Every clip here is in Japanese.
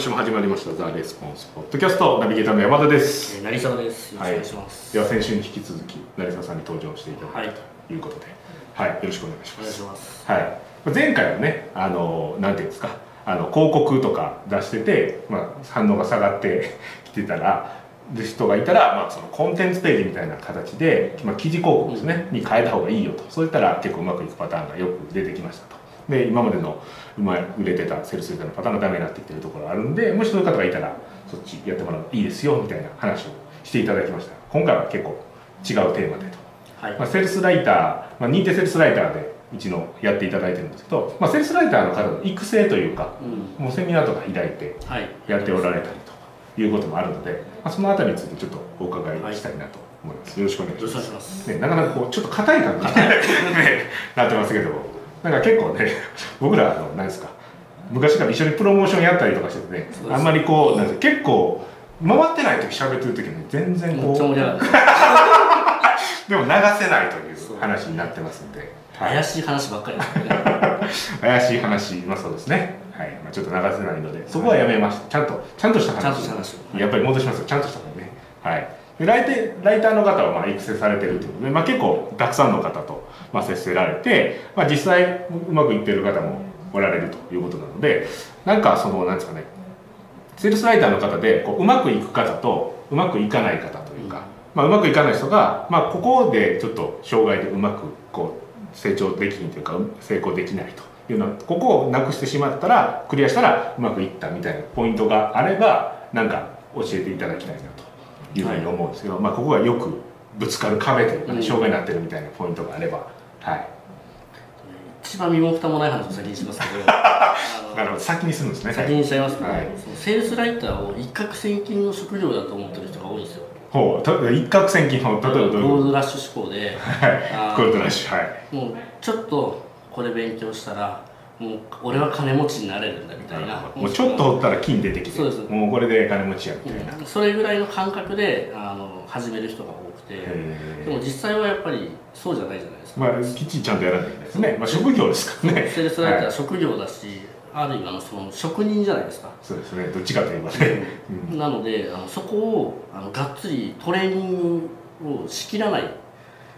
今週も始まりましたザ・レスポンスポッドキャストナビゲーターの山田です、えー成沢です。よろしくお願いします。では先週に引き続き成沢さんに登場していただはいということで。はい、よろしくお願いしお願いますします。はい。前回はねあのなんていうんですかあの広告とか出してて、まあ、反応が下がって きてたらで人がいたら、まあ、そのコンテンツページみたいな形で、まあ、記事広告ですね、に変えた方がいいよと。そういったら結構うまくいくパターンがよく出てきましたと。で今までの売れてたセルスレターのパターンがダメになってきてるところがあるんでもしそういう方がいたらそっちやってもらうといいですよみたいな話をしていただきました今回は結構違うテーマでとはい。まあ、セールスライター、まあ、認定セールスライターでうちのやっていただいてるんですけど、まあ、セールスライターの方の育成というかうん。もうセミナーとか開いてはい。やっておられたりということもあるので、まあ、そのあたりについてちょっとお伺いしたいなと思います、よろしくお願いしよろしくおます願いします。ね、なかなかこうちょっと硬い感じに、ね、なってますけどなんか結構ね 僕らあの何ですか昔から一緒にプロモーションやったりとかしててねあんまりこうなん結構回ってない時喋ってる時に全然めこう。でも流せないという話になってますんで、はい怪しい話ばっかりですよね。怪しい話、まあそうですね。はい、まあ、ちょっと流せないので、そこはやめました。ちゃんと、ちゃんとした話。やっぱり戻しますよ。ちゃんとしたのね。はい。でライテライターの方はまあ育成されてるということで、まあ、結構たくさんの方とまあ接せられて、まあ、実際うまくいってる方もおられるということなのでなんかそのなんですかねセールスライターの方でこううまくいく方とうまくいかない方というか、まあ、うまくいかない人が、まあ、ここでちょっと障害でうまくこう成長できひんというか成功できないというのはここをなくしてしまったらクリアしたらうまくいったみたいなポイントがあればなんか教えていただきたいなというふうに思うんですけど、まあ、ここがよくぶつかる壁というか、ね、うん。障害になってるみたいなポイントがあれば、はい、一番身も蓋もない話を先にしますけど、あなるほど。先にするんですね。先にしちゃいますけど、はい。セールスライターを一攫千金の職業だと思ってる人が多いんですよ。ほう。た一攫千金の例えばどういうゴーこルドラッシュ志向で、とはい。ゴールドラッシュ。はい。もうちょっとこれ勉強したら、もう俺は金持ちになれるんだみたいな。もうちょっと掘ったら金出てきて。そうです。もうこれで金持ちやみたいな、うんそれぐらいの感覚であの始める人が多くて。へでも実際はやっぱりそうじゃないじゃないですか、まあきっちりちゃんとやらなきゃいけないですね、まあ、職業ですからね。セールスライターははい。職業だし、ある意味あのその職人じゃないですか、そうですね。どっちかといえばね、うん。なのであのそこをあのがっつりトレーニングをしきらない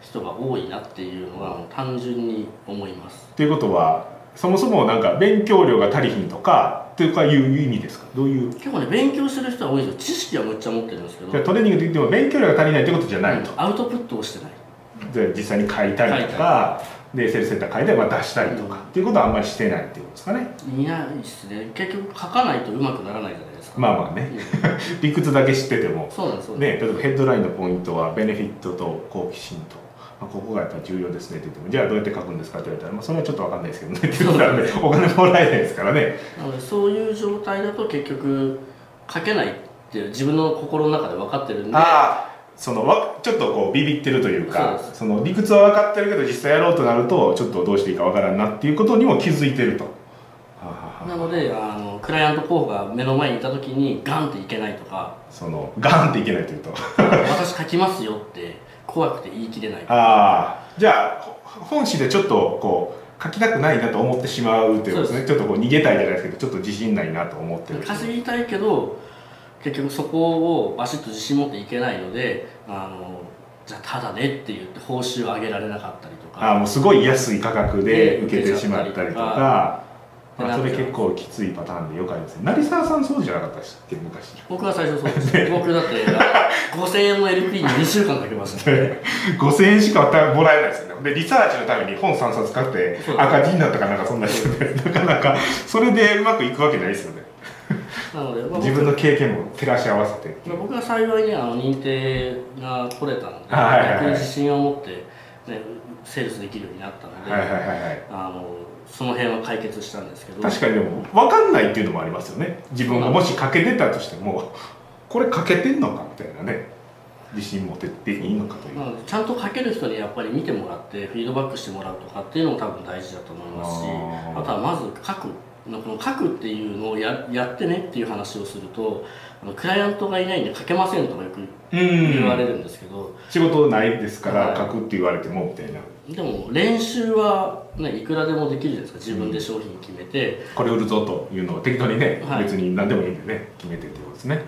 人が多いなっていうのは単純に思います。ということはそもそもなんか勉強量が足りひんとかというかいう意味ですか？どういう？結構ね勉強してる人は多いんですよ。知識はむっちゃ持ってるんですけど。トレーニングといっても勉強量が足りないということじゃないと、アウトプットをしてない。で実際に書いたりとかでセールスセンター書いてまあ出したりとか、っていうことはあんまりしてないっていうことですかね。いないですね。結局書かないとうまくならないじゃないですか、まあまあね。うん。理屈だけ知ってても。そうなんですね、例えばヘッドラインのポイントはベネフィットと好奇心と、まあ、ここがやっぱり重要ですねって言ってもじゃあどうやって書くんですかって言われたら、まあ、それはちょっと分かんないですけどねっていうことなんでお金もらえないですからね。なのでそういう状態だと結局書けないっていう自分の心の中で分かってるんでああそのわちょっとこうビビってるというかその理屈は分かってるけど実際やろうとなるとちょっとどうしていいか分からんなっていうことにも気づいてると。なのであのクライアント候補が目の前にいた時にガンっていけないとか。そのガーンっていけないというと。私書きますよって怖くて言い切れない。ああ。じゃあほ本誌でちょっとこう書きたくないなと思ってしまうっていうことですね。ちょっとこう逃げたいじゃないですけどちょっと自信ないなと思ってる。稼ぎたいけど結局そこをバシッと自信持っていけないのであのじゃあただねって言って報酬を上げられなかったりとか。ああもうすごい安い価格でで受けてしまったりとか、まあ、でそれ結構きついパターンでよくありますね。成沢さんそうじゃなかったっけ昔。僕は最初そうです。僕だって5000円の LP に2週間かけましたね。5000円しかもらえないですよね。でリサーチのために本3冊買って赤字になったかなんかそんな人でなかなかそれでうまくいくわけないですよね なので、まあ自分の経験も照らし合わせて。まあ僕は幸いにあの認定が取れたので、はいはいはい。逆に自信を持って、ね、セールスできるようになったので、はいはいはいはい。あのその辺は解決したんですけど。確かにでも分かんないっていうのもありますよね。自分がもし欠けてたとしてもこれ欠けてんのかみたいなね。自信持ってっていいのかという。なのでちゃんと書ける人にやっぱり見てもらってフィードバックしてもらうとかっていうのも多分大事だと思いますしあとはまず書く。のこの書くっていうのをややってねっていう話をするとあのクライアントがいないんで書けませんとかよく言われるんですけど、仕事ないですからはい。書くって言われてもみたいな。でも練習は、ね、いくらでもできるじゃないですか。自分で商品決めて、これ売るぞというのを適当にね、はい。別に何でもいいんでね決めてってことですね。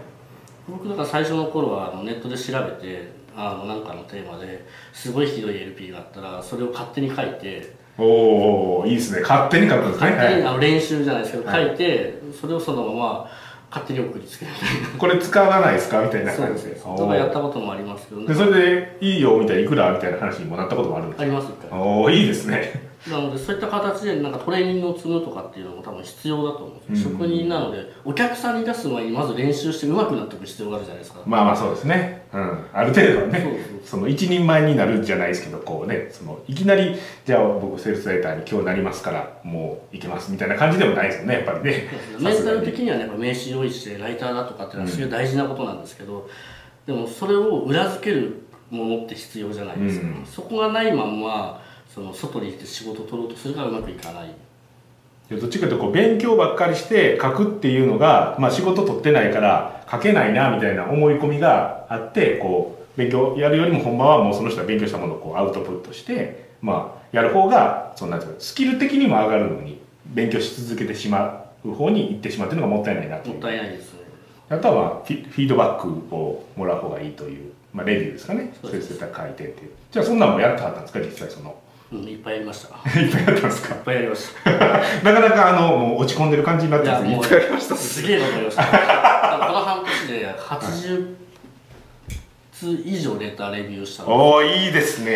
僕だから最初の頃はあのネットで調べてあのなんかのテーマですごいひどい LP があったらそれを勝手に書いておおいいですね。勝手に書くんですね、はあの練習じゃないですけどはい。書いてそれをそのまま勝手に送りつけるこれ使わないですか？みたいな感じでですとかやったこともありますけど、でそれでいいよみたいないくら？みたいな話にもなったこともあるんですありますおおいいですねなのでそういった形でなんかトレーニングを積むとかっていうのも多分必要だと思うんですよ、職人なのでお客さんに出す前にまず練習して上手くなっていく必要があるじゃないですか、まあまあそうですね。うん。ある程度はねその一人前になるじゃないですけどこうねそのいきなりじゃあ僕セールスライターに今日なりますからもういけますみたいな感じでもないですよねやっぱりね。メンタル的にはね名刺用意してライターだとかっていうのはすごい大事なことなんですけど、でもそれを裏付けるものって必要じゃないですか、うん。そそこがないまんまその外に行って仕事を取ろうとするからうまくいかない。にどっちかというとこう勉強ばっかりして書くっていうのが、まあ、仕事取ってないから書けないなみたいな思い込みがあってこう勉強やるよりも本番はもうその人が勉強したものをこうアウトプットして、まあ、やる方がそんていうかスキル的にも上がるのに勉強し続けてしまう方に行ってしまうっていうのがもったいないなともったいないですね。あとは、まあ、フィフィードバックをもらう方がいいという、まあ、レビューですかね。そうういう書いてっていう。じゃあそんなんもやってはったんですか実際そのうんいっぱいやりました。いいっぱいやったんですか？っぱいやりました。なかなかあのもう落ち込んでる感じになってますいやもういっぱいやりました。すげえわかりました。この半年で80通以上レターレビューしたの。おおいいですね。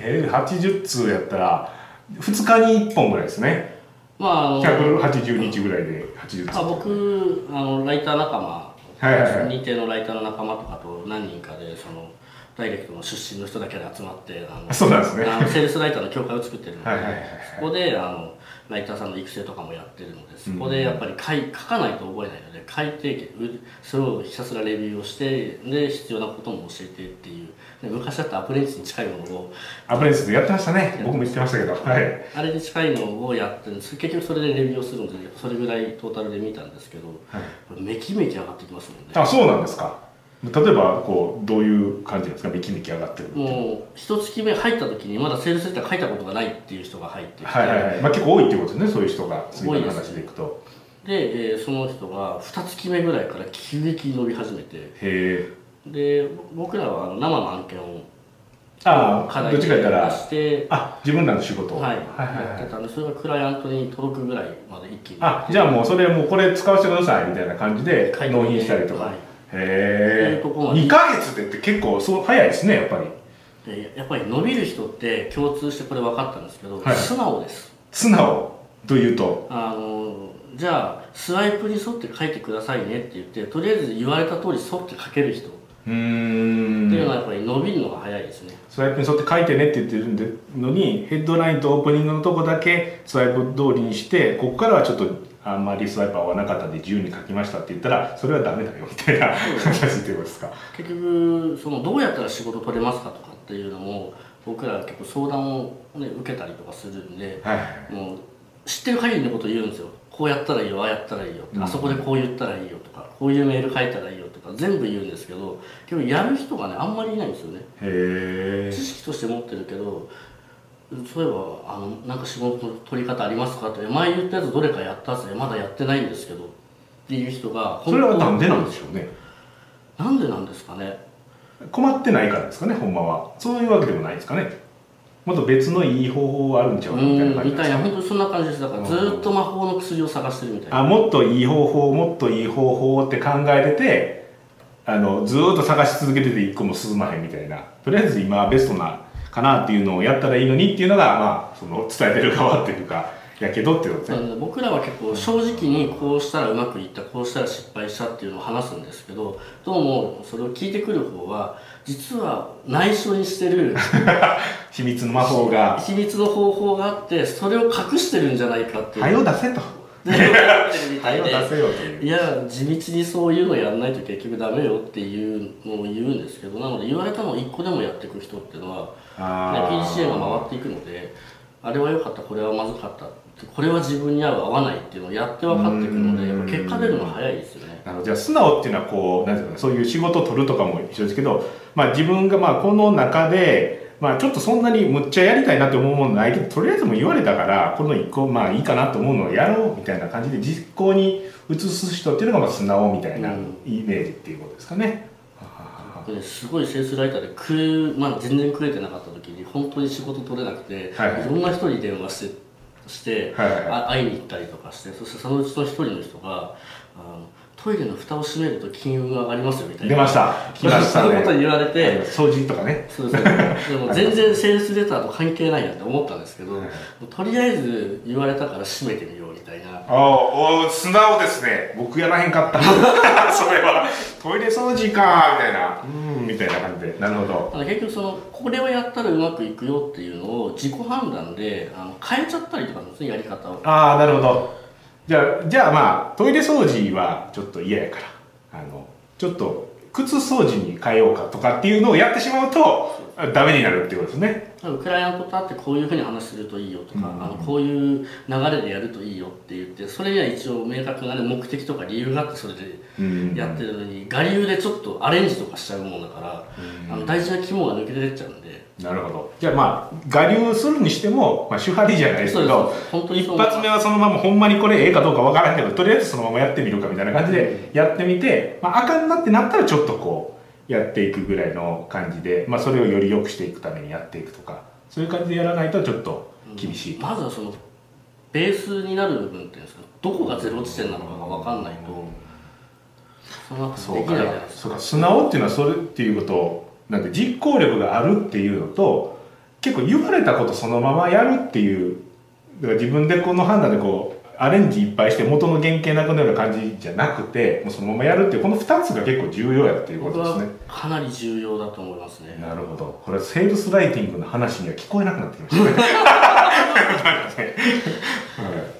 えー80通やったら2日に1本ぐらいですね。まああの180日ぐらいで80通。あ僕あのライター仲間、はいはいはい。認定のライターの仲間とかと何人かでそのダイレクトの出身の人だけで集まってあの そうなんですね。あのセールスライターの協会を作ってるので、はいはいはいはい。そこであのライターさんの育成とかもやってるのでそこでやっぱり書い書かないと覚えないので書いてうそれをひたすらレビューをしてで必要なことも教えてっていう。で昔だったらアプレンティスに近いものをアプレンティスでやってました。ね僕も言ってましたけど。はい。あれに近いのをやってるんです。結局それでレビューをするのでそれぐらいトータルで見たんですけど、これめきめき上がってきますもんね。あそうなんですか例えばこうどういう感じですか？めきめき上がってるもう一月目入った時にまだセールスレター書いたことがないっていう人が入ってきて、はいはいはい。まあ結構多いってことですねそういう人が次の話でいくとで、えーその人が二月目ぐらいから急激に伸び始めて。へえ。で僕らはあの生の案件をああ課題どっちか言ったら。出して。あ自分らの仕事を。はい、はいはいやってたんでそれがクライアントに届くぐらいまで一気に。あじゃあもうそれもうこれ使わせてくださいみたいな感じで納品したりとか、はいへえそういうとこまで2ヶ月でって結構そう早いですねやっぱり。でやっぱり伸びる人って共通してこれ分かったんですけど、はい。素直です。素直というと？あのじゃあスワイプに沿って書いてくださいねって言ってとりあえず言われた通り沿って書ける人。っうーていうのはやっぱり伸びるのが早いですね、スワイプに沿って書いてねって言ってるんでのにヘッドラインとオープニングのとこだけスワイプ通りにしてここからはちょっとあんまりスワイプ合わなかったんで自由に書きましたって言ったらそれはダメだよみたいな話ってことですか。結局そのどうやったら仕事取れますかとかっていうのも僕ら結構相談を、ね、受けたりとかするんではいもう知ってる限りのことを言うんですよ。こうやったらいいよああやったらいいよ、うん。あそこでこう言ったらいいよとかこういうメール書いたらいいよとか全部言うんですけど結局やる人がねあんまりいないんですよね。知識として持ってるけどそういえばあのなんか仕事の取り方ありますかって前言ったやつどれかやったっすねまだやってないんですけどっていう人がそれはなんでなんででしょうね。なんでなんですかね。困ってないからですかねほんまは。そういうわけでもないですかね。もっと別のいい方法あるんちゃうみたいな感んみたいな。本当にそんな感じです。だからずーっと魔法の薬を探してるみたいな。あもっといい方法もっといい方法って考えててあのずーっと探し続けてて一個も進まへんみたいな。とりあえず今はベストなかなっていうのをやったらいいのにっていうのがまあその伝えてる側っていうかやけどっていうことですね。僕らは結構正直にこうしたらうまくいったこうしたら失敗したっていうのを話すんですけどどうもそれを聞いてくる方は実は内緒にしてる。秘密の魔法が。秘密の方法があってそれを隠してるんじゃないかっていう「はよ出せ」とで思ってるみ「はいよたで出せよ」という。いや地道にそういうのやんないと結局ダメよっていうのを言うんですけどなので言われたのを一個でもやっていく人っていうのは、ね、あー PDCA が回っていくのであれは良かったこれはまずかった。っこれは自分に合う合わないっていうのをやって分かっていくので結果出るの早いですよね。じゃあ素直っていうのはこうなんていうかそういう仕事を取るとかも一緒ですけど、まあ、自分がまあこの中で、まあ、ちょっとそんなにむっちゃやりたいなって思うものないけどとりあえずもう言われたからこの一個まあいいかなと思うのをやろうみたいな感じで実行に移す人っていうのがまあ素直みたいなイメージっていうことですかね。すごいセールスライターで食え、まあ、全然食えてなかった時に本当に仕事取れなくて、はいはい、いろんな人に電話してして、はいはい、会いに行ったりとかしてそしてそのうちの一人の人があのトイレの蓋を閉めると金運が上がりますよみたいな。出ました。来ました、ね、そういうこと言われて。掃除とかね。そうですねでも全然セールスレターと関係ないなって思ったんですけど、とりあえず言われたから閉めてみようみたいな。あお素直ですね。僕やらへんかった。それは。トイレ掃除かみたいな。うん。みたいな感じで。なるほど。結局そのこれをやったらうまくいくよっていうのを自己判断であの変えちゃったりとかですねやり方を。ああなるほどじゃあじゃあまあトイレ掃除はちょっと嫌やから。あのちょっと靴掃除に変えようかとかっていうのをやってしまうとダメになるっていうことですね。クライアントと会ってこういうふうに話するといいよとか、うん、あのこういう流れでやるといいよって言ってそれには一応明確な、ね、目的とか理由があってそれでやってるのに、うん、我流でちょっとアレンジとかしちゃうもんだから、うん、あの大事な肝が抜けてっちゃうんで。なるほど。じゃあまあ我流するにしても、まあ、手張りじゃないですけど一発目はそのままほんまにこれええかどうかわからんけどとりあえずそのままやってみるかみたいな感じでやってみて、まあ、あかんなってなったらちょっとこうやっていくぐらいの感じで、まあ、それをより良くしていくためにやっていくとかそういう感じでやらないとちょっと厳しい、うん、まずはそのベースになる部分っていうんですかどこがゼロ地点なのかが分かんないと、うん、そできないじゃないですか。そうか素直っていうのはそれっていうことをなんて実行力があるっていうのと結構言われたことそのままやるっていうだから自分でこの判断でこうアレンジいっぱいして元の原型なくなるような感じじゃなくてもうそのままやるっていうこの2つが結構重要やっていうことですね。かなり重要だと思いますね。なるほど。これセールスライティングの話には聞こえなくなってきましたね。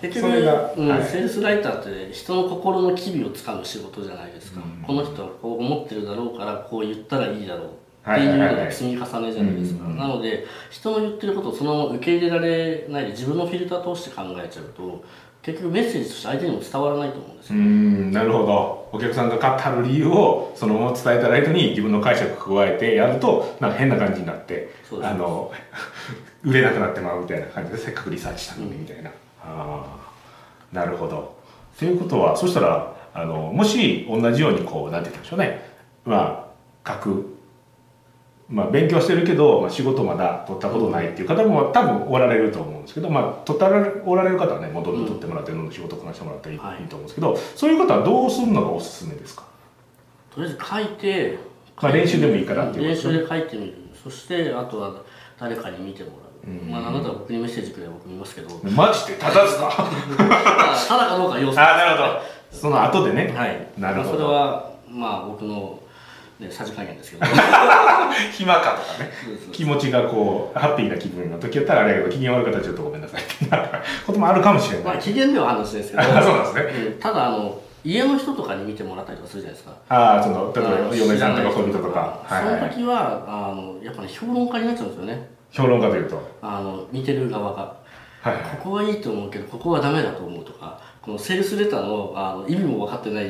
結局、うんはい、セールスライターって人の心の機微をつかむ仕事じゃないですか、うん、この人はこう思ってるだろうからこう言ったらいいだろうっていうのが積み重ねじゃないですか、なので人の言ってることをそのまま受け入れられないで自分のフィルター通して考えちゃうと結局メッセージとして相手にも伝わらないと思うんですよ。うんなるほど。お客さんが買ってはる理由をそのまま伝えたライトに自分の解釈加えてやるとなんか変な感じになってあの 売れなくなってまうみたいな感じでせっかくリサーチしたのにみたいな、うん、ああなるほど。ということはそしたらあのもし同じようにこうなんて言うんでしょうね。まあ書くまあ、勉強してるけど、まあ、仕事まだ取ったことないっていう方も多分おられると思うんですけど、まあ、取ったらおられる方はね戻って取ってもらってどんどん仕事こなしてもらったらいい,、と思うんですけどそういう方はどうするのがおすすめですか？とりあえず書いてまあ、練習でもいいからっていう練習で書いてみる。そしてあとは誰かに見てもらう、うん、まあ、あなたは僕にメッセージくれば僕見ますけど。マジでただですかただかどうか要素あなるほど。その後でね。はい。なるほど、それはまあ僕のね、さじ加減ですけど。暇かとかね。気持ちがこうハッピーな気分の時やったらあれやけど機嫌悪かったらちょっとごめんなさいってこともあるかもしれない、まあ、機嫌では話ですけど。そうなんですね、ただあの家の人とかに見てもらったりとかするじゃないですか。ああその例えば嫁さんとか恋人とか、はい、その時はあのやっぱり、ね、評論家になっちゃうんですよね。評論家というと？あの見てる側が、はい、ここはいいと思うけどここはダメだと思うとか。このセールスレターのあの意味も分かってない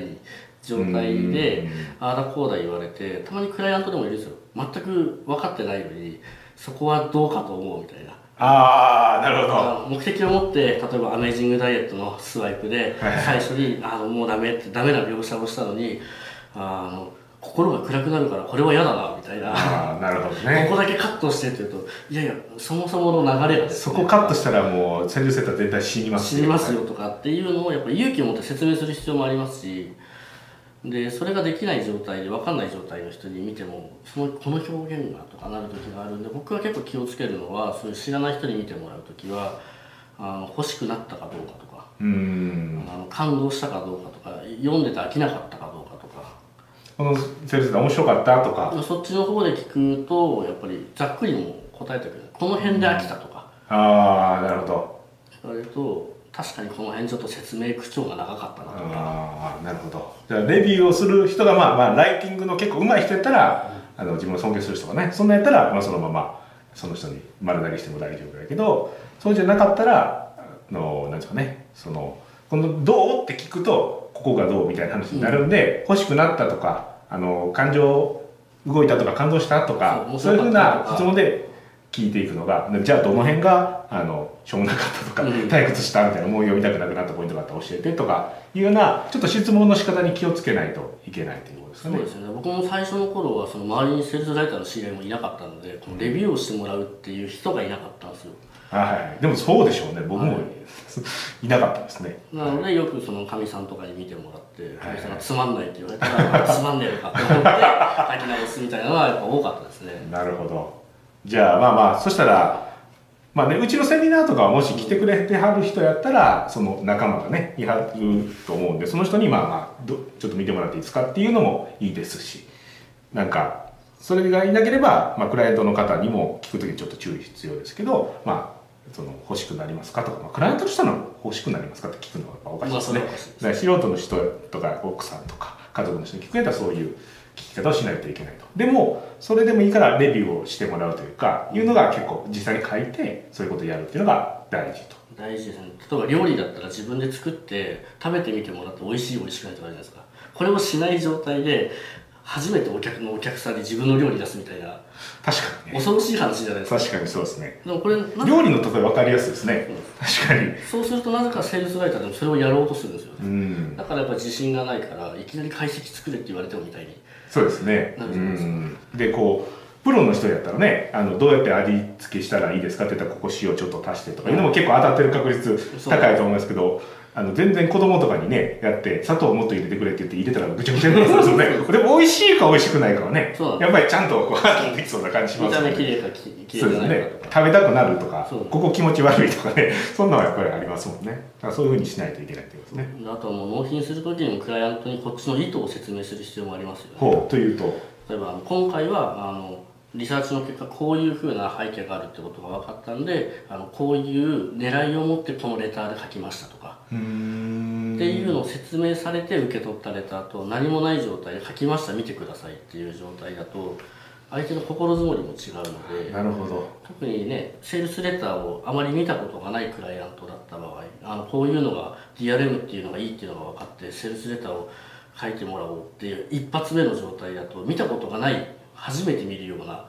状態でああだこうだ言われてたまにクライアントでもいるんですよ。全く分かってないのにそこはどうかと思うみたいな。ああなるほど。目的を持って例えばアメージングダイエットのスワイプで最初に「あのもうダメ」ってダメな描写をしたのにあの心が暗くなるからこれは嫌だなみたいな。あなるほどね。ここだけカットしてって言うといやいやそもそもの流れが、ね、そこカットしたらもう戦場セッター全体死にます死にますよとかっていうのをやっぱり勇気を持って説明する必要もありますしでそれができない状態で分かんない状態の人に見てもそのこの表現がとかなる時があるんで僕は結構気をつけるのはそういう知らない人に見てもらう時はあの欲しくなったかどうかとかうん。あの感動したかどうかとか読んでて飽きなかったかどうかとか。このセリフ面白かったとか。そっちの方で聞くとやっぱりざっくりも答えてくれる。この辺で飽きたとか、ああなるほど。言われると確かにこの辺ちょっと説明口調が長かったなとか。ああなるほど。じゃあレビューをする人がまあまあライティングの結構上手い人やったら、うん、あの自分を尊敬する人がねそんなやったら、まあ、そのままその人に丸投げしても大丈夫だけどそうじゃなかったらのなんですかねそのこの「どう?」って聞くとここがどうみたいな話になるんで、欲しくなったとかあの感情動いたとか感動したとか。そういうふうな質問で聞いていくのがじゃあどの辺があのしょうもなかったとか、うん。退屈したみたいなもう読みたくなくなったポイントがあったら教えてとかいうようなちょっと質問の仕方に気をつけないといけないということですかね。そうですよね。僕も最初の頃はその周りにセールスライターの知り合いもいなかったのでこのレビューをしてもらうっていう人がいなかったんですよ。はい、でもそうでしょうね。僕も、はい。い、なかったですね。なのでよくそのかみさんとかに見てもらってかはい。みさんがつまんないって言われたらつまんねえのかって思って 書き直すみたいなのはやっぱ多かったですね。なるほどじゃあまあまあそしたらまあねうちのセミナーとかはもし来てくれてはる人やったらその仲間がねいはると思うんでその人にまあまあどちょっと見てもらっていいですかっていうのもいいですしなんかそれがいなければ、まあ、クライアントの方にも聞く時にちょっと注意必要ですけどまあその欲しくなりますかとか、まあ、クライアントとしたら欲しくなりますかって聞くのはおかしいですね。まあ素人の人とか奥さんとか家族の人に聞くやったらそういう聞き方をしないといけないと。でもそれでもいいからレビューをしてもらうというかいうのが結構実際に書いてそういうことをやるっていうのが大事と。大事ですね。例えば料理だったら自分で作って食べてみてもらって美味しい美味しくないとかあるじゃないですか。これをしない状態で初めてお客のお客さんに自分の料理出すみたいな。確かにね。恐ろしい話じゃないですか。確かにそうですね。でもこれ料理の例え分かりやすいですね。確かに。そうするとなぜかセールスライターでもそれをやろうとするんですよね。うん。だからやっぱ自信がないからいきなり解析作れって言われてもみたいにそうですね。でこうプロの人やったらねあのどうやって味付けしたらいいですかって言ったらここ塩ちょっと足してとかいうのも結構当たってる確率高いと思いますけどあの全然子供とかにねやって砂糖をもっと入れてくれって言って入れたらぐちゃぐちゃになるんですよね。でも美味しいか美味しくないかはね。やっぱりちゃんとこうできそうな感じしますよね。見た目綺麗かき綺そうです麗じゃないかね。食べたくなるとかここ気持ち悪いとかね。そんなのはやっぱりありますもんね。だからそういうふうにしないといけないってことですね。あとはもう納品する時にもクライアントにこっちの意図を説明する必要もありますよね。ほうというと。例えば今回はあのリサーチの結果こういうふうな背景があるってことが分かったんであのこういう狙いを持ってこのレターで書きましたとかっていうのを説明されて受け取ったレターと何もない状態で書きました見てくださいっていう状態だと相手の心づもりも違うのでなるほど。特にねセールスレターをあまり見たことがないクライアントだった場合あのこういうのが DRM っていうのがいいっていうのが分かってセールスレターを書いてもらおうっていう一発目の状態だと見たことがない初めて見るような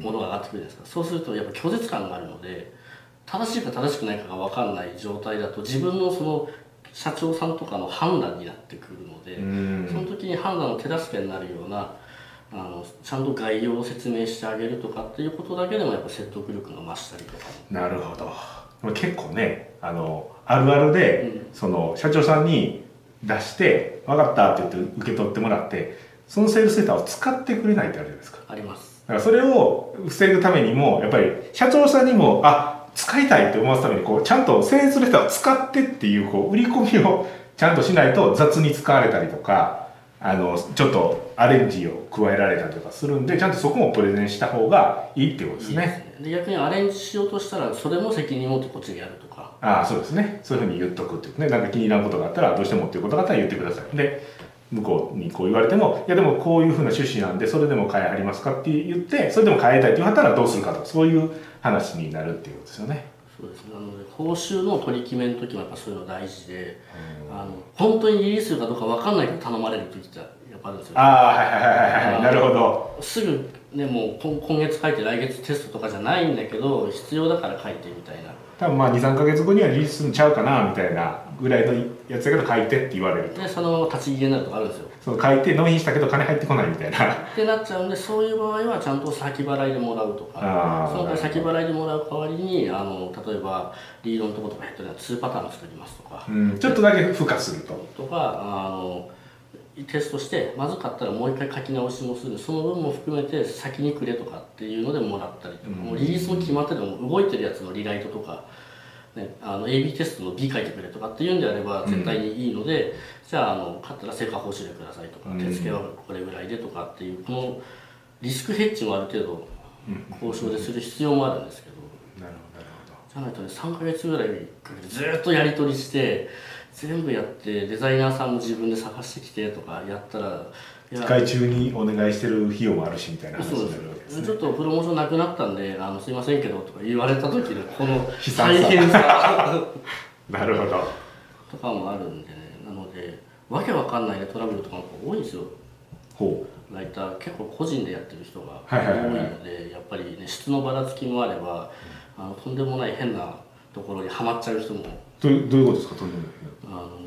ものが上がってくるじゃないですか。そうするとやっぱ拒絶感があるので正しいか正しくないかが分かんない状態だと自分のその社長さんとかの判断になってくるので、うん。その時に判断の手助けになるようなあのちゃんと概要を説明してあげるとかっていうことだけでもやっぱ説得力が増したりとか。なるほど。結構ねあのあるあるで、その社長さんに出して「分かった」って言って受け取ってもらってそのセールスレターを使ってくれないってあるじゃないですか。あります。だからそれを防ぐためにもやっぱり社長さんにもあ使いたいって思わすためにこうちゃんとセールスレターを使ってっていうこう売り込みをちゃんとしないと雑に使われたりとかあのちょっとアレンジを加えられたりとかするんでちゃんとそこもプレゼンした方がいいってことですね。ですね。で逆にアレンジしようとしたらそれも責任持ってこっちでやるとか。ああそうですね。そういうふうに言っとくっていうね。なんか気に入らんことがあったらどうしてもっていうことがあったら言ってください。で向こうにこう言われてもいやでもこういうふうな趣旨なんでそれでも変えはりますかって言ってそれでも変えたいって言われたらどうするかとかそういう話になるっていうことですよね。そうです。ねなので報酬の取り決めの時もやっぱそういうの大事であの本当にリリースするかどうか分かんないけど頼まれる時ってやっぱあるんですよ。ああはいはいはいはいはいなるほど。すぐねもう今今月書いて来月テストとかじゃないんだけど必要だから書いてみたいな多分まあ23か月後にはリリースするんちゃうかなみたいなぐらいのやつだけど書いてって言われると。でその立ち消えになるとかあるんですよその書いて納品したけど金入ってこないみたいな。ってなっちゃうんでそういう場合はちゃんと先払いでもらうとかその先払いでもらう代わりにあの例えばリードのとことかヘッドでは2パターン作りますとか、うんちょっとだけ付加すると。とかあのテストしてまずかったらもう一回書き直しもする。その分も含めて先にくれとかっていうのでもらったりとか、もうリリースも決まってても動いてるやつのリライトとか、ね、あの AB テストの B 書いてくれとかっていうんであれば絶対にいいので、じゃああの買ったら成果報酬でくださいとか、うん。手付けはこれぐらいでとかっていうこのリスクヘッジもある程度交渉でする必要もあるんですけど。なるほどなるほど。じゃないとね3ヶ月ぐらいずーっとやり取りして全部やってデザイナーさんも自分で探してきてとかやったらいや機械中にお願いしてる費用もあるしみたいな話になるわけですね。ちょっとプロモーションなくなったんであのすいませんけどとか言われた時のこの大変さ。なるほど。とかもあるんでね。なのでわけわかんないねトラブルとかも多いんですよ。ほライター。結構個人でやってる人が多いのでやっぱどういうことですかとんでもないあの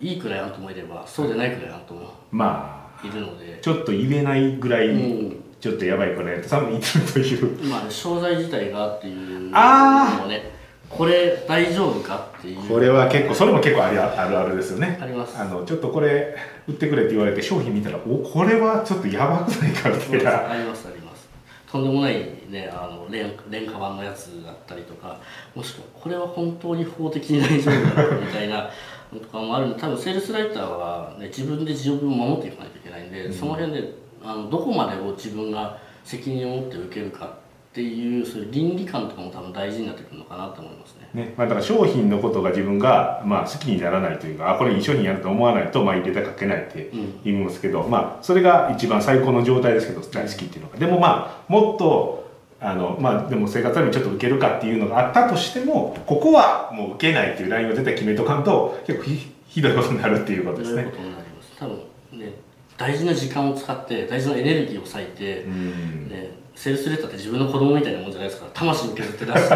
いいクライアントもいればそうでないクライアントもまあいるので、ちょっと言えないぐらい、うん。ちょっとやばいクライアントさんもいてるという。まあ商材自体がっていうのねこれ大丈夫かっていう。これは結構それも結構ありああるあるですよね。あります。あのちょっとこれ売ってくれって言われて商品見たらおこれはちょっとやばくないかみたいな。ありますあります。とんでもないねあの廉廉価版のやつだったりとかもしくはこれは本当に法的に大丈夫だろうみたいなの とかもあるんで多分セールスライターは、ね、自分で自分を守っていかないといけないんで、その辺であのどこまでを自分が責任を持って受けるかっていうそういう倫理観とかも多分大事になってくるのかなと思いますね。ね。まあ、だから商品のことが自分が、まあ、好きにならないというかあこれいい商品やると思わないと、まあ、入れたかけないって言いますけど、まあ、それが一番最高の状態ですけど大好きっていうのが。でもまあもっとあの、まあ、でも生活にちょっと受けるかっていうのがあったとしてもここはもう受けないっていうラインを絶対決めとかんと結構ひひどいことになるっていうことですね。こ。とになります。多分ね大事な時間を使って大事なエネルギーを割いて、うん。ね、セールスレターって自分の子供みたいなもんじゃないですから魂を削って出して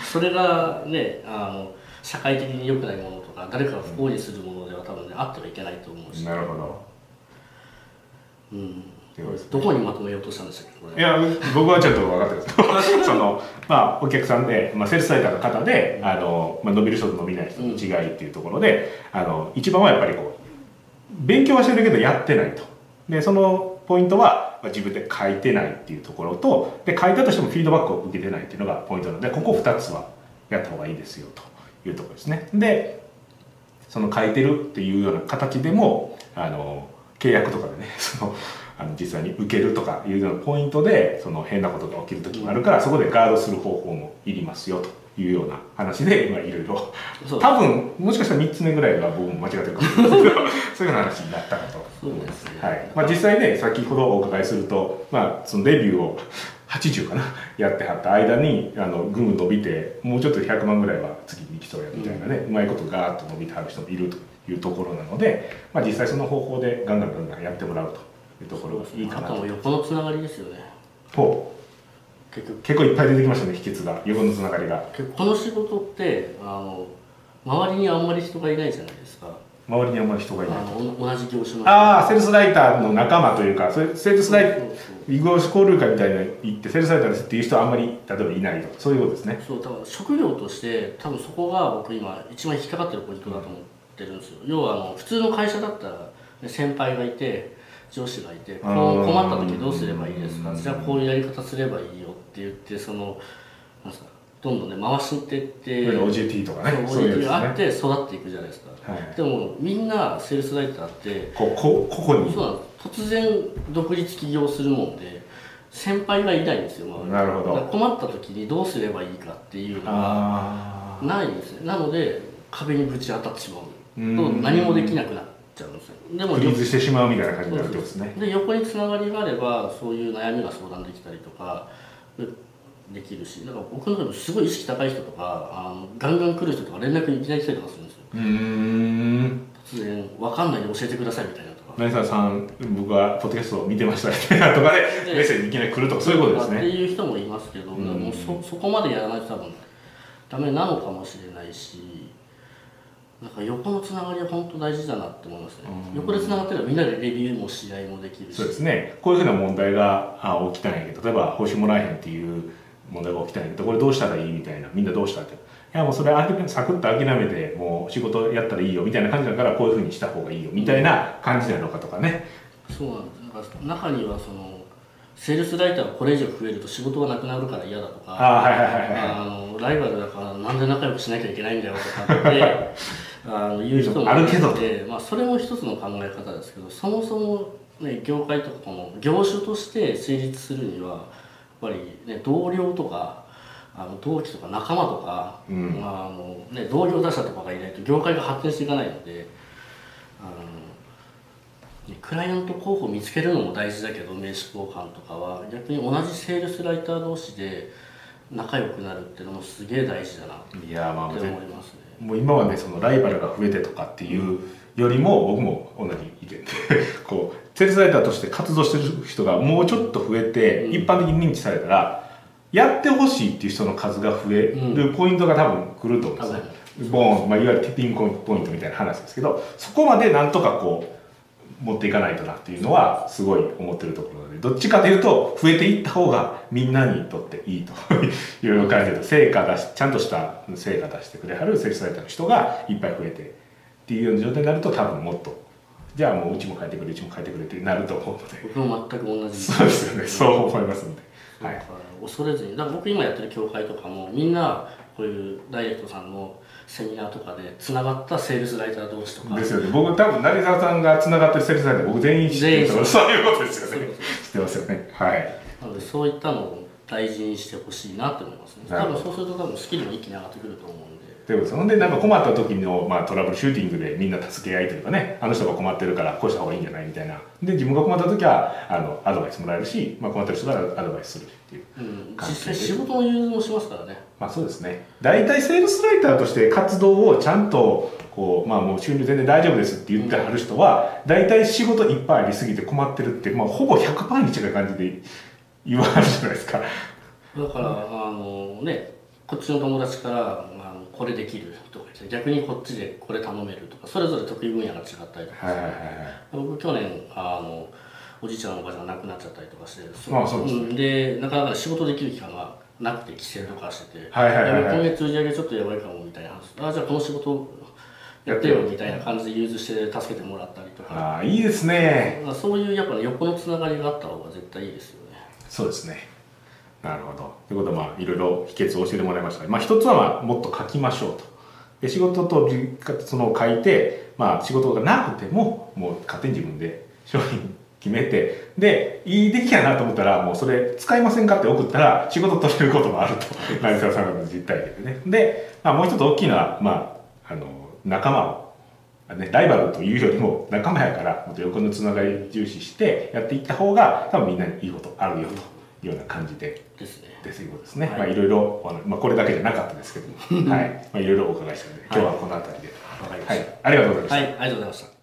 それがねあの社会的に良くないものとか誰かが不幸にするものでは多分ねあってはいけないと思うし、なるほど。うんどこにまとめようとしたんでしたっけこれ。いや僕はちょっと分かってるんです。その、まあ、お客さんで、まあ、セールスライターの方であの、まあ、伸びる人と伸びない人の違いっていうところで、あの一番はやっぱりこう勉強はしてるけどやってないと。でそのポイントは、まあ、自分で書いてないっていうところとで書いたとしてもフィードバックを受けてないっていうのがポイントなのでここ2つはやった方がいいですよというところですね。でその書いてるっていうような形でもあの契約とかでねそのあの実際に受けるとかいうようなポイントでその変なことが起きる時もあるからそこでガードする方法もいりますよというような話で今いろいろ多分もしかしたら3つ目ぐらいは僕も間違ってるかもしれないですけどそういうような話になったかとそうですね。はい。まあ、実際ね先ほどお伺いすると、まあ、そのレビューを80かな やってはった間にあのぐんぐん伸びてもうちょっと100万ぐらいは次に来そうやみたいなね、うまいことガーッと伸びてはる人もいるというところなので、まあ、実際その方法でガンガンガンガンやってもらうというところがいいかなと横のつながりですよね。ほ結局。う結構いっぱい出てきましたね秘訣が。横のつながりが。結構この仕事ってあの周りにあんまり人がいないじゃないですか。周りにあんまり人がいない。同じ業種のああセールスライターの仲間というかそれセールスライター異業種交流会みたいなの行ってセールスライターですっていう人はあんまり例えばいないとそういうことですね。そう多分職業として多分そこが僕今一番引っかかってるポイントだと思ってるんですよ。要はあの普通の会社だったら、ね、先輩がいて上司がいてこう困った時どうすればいいですか？うん。じゃあこういうやり方すればいいよって言ってそのなんですかどんどんね回していって OJT とかね OJT があって育っていくじゃないですか、はい。でもみんなセールスライターってここここに。そう突然独立起業するもんで先輩がいないんですよ、なるほど。困った時にどうすればいいかっていうのがあないんですね。なので壁にぶち当たってしまう。うん。と何もできなくなっちゃうんですよ。でもあフリーズしてしまうみたいな感じになるってことですねで横につながりがあればそういう悩みが相談できたりとかでできるしだから僕の中ですごい意識高い人とかあのガンガン来る人とか連絡いきなり来たりとかするんですよ。うーん。突然分かんないで教えてくださいみたいなとか。成沢さん僕はポッドキャストを見てましたみたいなとかででメッセージいきなり来るとかそういうことですってねいう人もいますけど、うん。もうそそこまでやらないと多分ダメなのかもしれないしなんか横のつながりは本当大事だなって思いますね、うん。横でつながってればみんなでレビューも試合もできるし。そうですね。こういうふうな問題があ起きたんやけど例えば報酬もらえへんっていう問題が起きたんやけどこれどうしたらいいみたいなみんなどうしたって。いやもうそれサクッと諦めてもう仕事やったらいいよみたいな感じだからこういうふうにした方がいいよみたいな感じなのかとかね。そうなんです。なんか中にはそのセールスライターがこれ以上増えると仕事がなくなるから嫌だとかライバルだからなんで仲良くしなきゃいけないんだよとかって あの言う人もあるけどまあ、それも一つの考え方ですけどそもそも、ね、業界とかも業種として成立するにはやっぱり、ね、同僚とかあの同期とか仲間とか、うん。まああのね、同業他社とかがいないと業界が発展していかないのであのクライアント候補を見つけるのも大事だけど名刺交換とかは逆に同じセールスライター同士で仲良くなるっていうのもすげえ大事だなっていやまあ思いますね。もう今はねそのライバルが増えてとかっていうよりも僕も同じ意見で こうセールスライターとして活動してる人がもうちょっと増えて、うん。一般的に認知されたらやってほしいっていう人の数が増えるポイントが多分来ると思うんですね、ボーン、まあ、いわゆるティッピングポイントみたいな話ですけどそこまでなんとかこう持っていかないとなっていうのはすごい思ってるところでどっちかというと増えていった方がみんなにとっていいと。いう感じで成果出しちゃんとした成果出してくれはるセールスライターの人がいっぱい増えてっていうような状態になると多分もっとじゃあもううちも変えてくれうちも変えてくれってなると思うので。僕も全く同じ。そうですよね。そう思いますんで、はい。恐れずに。だから僕今やってる協会とかもみんなこういうダイレクトさんのセミナーとかでつながったセールスライター同士とか。ですよね。僕多分成沢さんがつながってるセールスライター僕全員知ってる。とそういうことですよね。知ってますよね。はい。なのでそういったのを大事にしてほしいなと思いますね。多分そうすると多分スキルも一気に上がってくると思うんで。ということですほんでなんか困った時の、まあ、トラブルシューティングでみんな助け合いというかねあの人が困ってるからこうした方がいいんじゃないみたいな。で自分が困った時はあのアドバイスもらえるし、まあ、困ってる人がアドバイスするっていう。実際仕事の融通もしますからね。まあそうですね。大体セールスライターとして活動をちゃんとこうまあもう収入全然大丈夫ですって言ってはる人は大体仕事いっぱいありすぎて困ってるって、まあ、ほぼ100%に近い感じで言わはるじゃないですか。だから、あのねこっちの友達から、まあ、これできるとか言って逆にこっちでこれ頼めるとかそれぞれ得意分野が違ったりとかはいはいはいはい。僕去年あのおじいちゃんのおばあちゃんが亡くなっちゃったりとかしてまあそうですね。んでなかなか仕事できる期間がなくて帰省とかしてて、はいはいはいはい。やべ今月売り上げちょっとやばいかもみたいな話。あじゃあこの仕事やってよみたいな感じで融通して助けてもらったりとか。ああいいですね。まあそういうやっぱね横のつながりがあった方が絶対いいですよね。そうですね。なるほど。ということでまあいろいろ秘訣を教えてもらいました。まあ一つはまあもっと書きましょうと。で仕事とその書いてまあ仕事がなくてももう勝手に自分で商品決めてでいい出来やなと思ったらもうそれ使いませんかって送ったら仕事取れることもあると成沢さんの実体験でね。で、まあ、もう一つ大きいのはまああの仲間をね、ライバルというよりも仲間やからもっと横のつながり重視してやっていった方が多分みんなにいいことあるよというような感じでですね。ですいうことですね、はい。まあいろいろまあ、これだけじゃなかったですけども。はい、まあ、いろいろお伺いしたので今日はこの辺りで、わかりました。はい、ありがとうございました、はい。ありがとうございました